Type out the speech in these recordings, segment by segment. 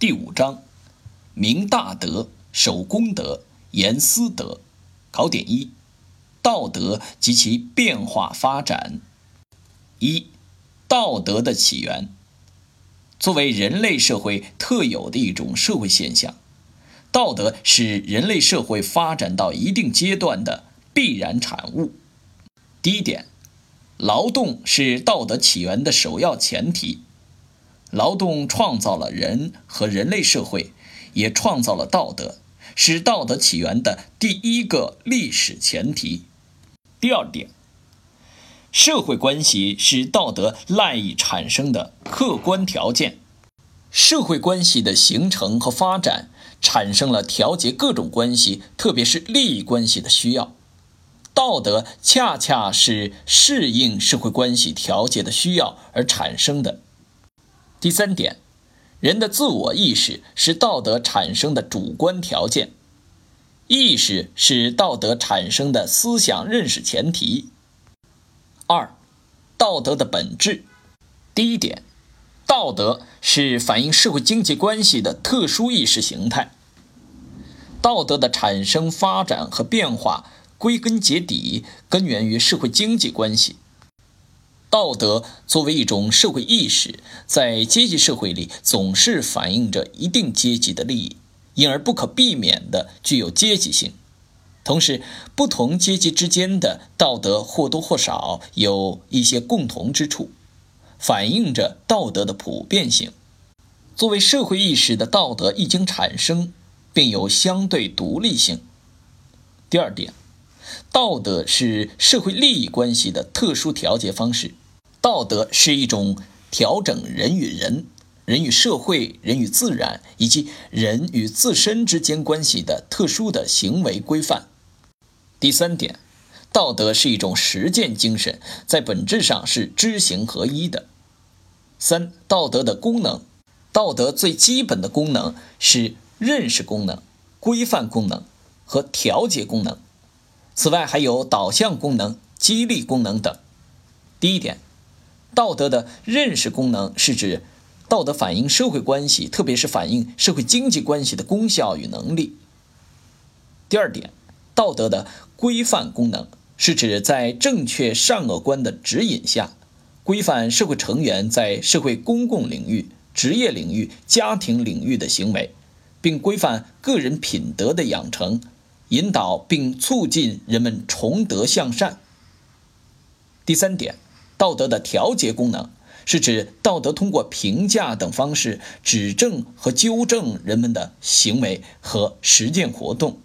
第五章：明大德，守公德，严私德。考点一：道德及其变化发展。一、道德的起源。作为人类社会特有的一种社会现象，道德是人类社会发展到一定阶段的必然产物。第一点，劳动是道德起源的首要前提。劳动创造了人和人类社会，也创造了道德，是道德起源的第一个历史前提。第二点，社会关系是道德赖以产生的客观条件。社会关系的形成和发展，产生了调节各种关系，特别是利益关系的需要。道德恰恰是适应社会关系调节的需要而产生的。第三点，人的自我意识是道德产生的主观条件，意识是道德产生的思想认识前提。二，道德的本质。第一点，道德是反映社会经济关系的特殊意识形态。道德的产生、发展和变化，归根结底根源于社会经济关系。道德作为一种社会意识，在阶级社会里总是反映着一定阶级的利益，因而不可避免地具有阶级性。同时，不同阶级之间的道德或多或少有一些共同之处，反映着道德的普遍性。作为社会意识的道德一经产生，并有相对独立性。第二点，道德是社会利益关系的特殊调节方式。道德是一种调整人与人、人与社会、人与自然以及人与自身之间关系的特殊的行为规范。第三点，道德是一种实践精神，在本质上是知行合一的。三、道德的功能，道德最基本的功能是认识功能、规范功能和调节功能，此外还有导向功能、激励功能等。第一点。道德的认识功能是指道德反映社会关系，特别是反映社会经济关系的功效与能力。第二点，道德的规范功能是指在正确善恶观的指引下，规范社会成员在社会公共领域、职业领域、家庭领域的行为，并规范个人品德的养成，引导并促进人们崇德向善。第三点。道德的调节功能是指道德通过评价等方式指正和纠正人们的行为和实践活动，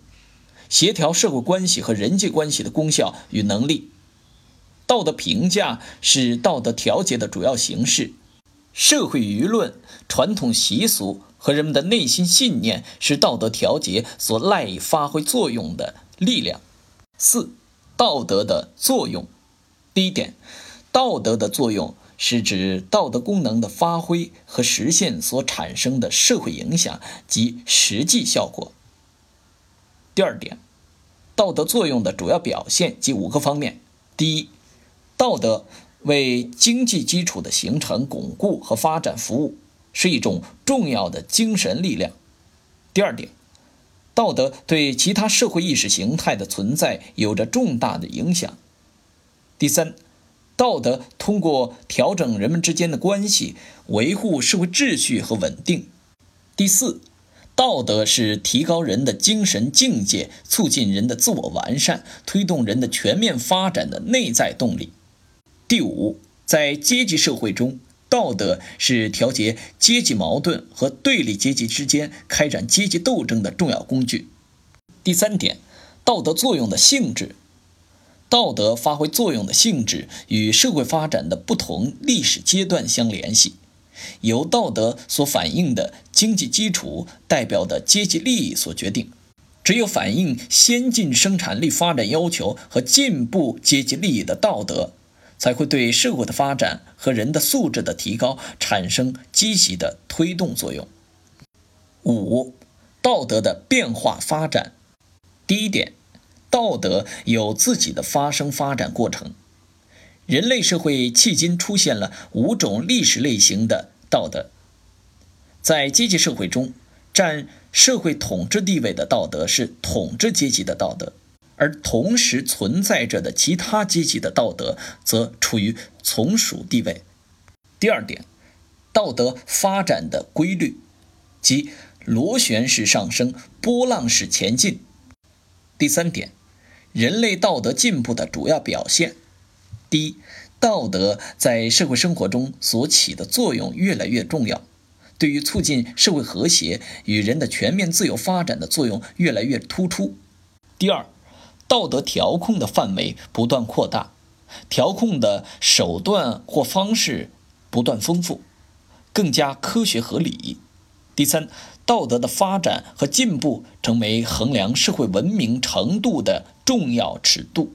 协调社会关系和人际关系的功效与能力。道德评价是道德调节的主要形式，社会舆论、传统习俗和人们的内心信念是道德调节所赖以发挥作用的力量。四、道德的作用。第一点。道德的作用是指道德功能的发挥和实现所产生的社会影响及实际效果。第二点，道德作用的主要表现及五个方面：第一，道德为经济基础的形成、巩固和发展服务，是一种重要的精神力量；第二点，道德对其他社会意识形态的存在有着重大的影响；第三。道德通过调整人们之间的关系，维护社会秩序和稳定。第四，道德是提高人的精神境界、促进人的自我完善、推动人的全面发展的内在动力。第五，在阶级社会中，道德是调节阶级矛盾和对立阶级之间开展阶级斗争的重要工具。第三点，道德作用的性质。道德发挥作用的性质与社会发展的不同历史阶段相联系，由道德所反映的经济基础代表的阶级利益所决定。只有反映先进生产力发展要求和进步阶级利益的道德，才会对社会的发展和人的素质的提高产生积极的推动作用。五、道德的变化发展。第一点。道德有自己的发生发展过程，人类社会迄今出现了五种历史类型的道德。在阶级社会中，占社会统治地位的道德是统治阶级的道德，而同时存在着的其他阶级的道德则处于从属地位。第二点，道德发展的规律，即螺旋式上升、波浪式前进。第三点，人类道德进步的主要表现。第一，道德在社会生活中所起的作用越来越重要，对于促进社会和谐与人的全面自由发展的作用越来越突出。第二，道德调控的范围不断扩大，调控的手段或方式不断丰富，更加科学合理。第三，道德的发展和进步成为衡量社会文明程度的重要尺度。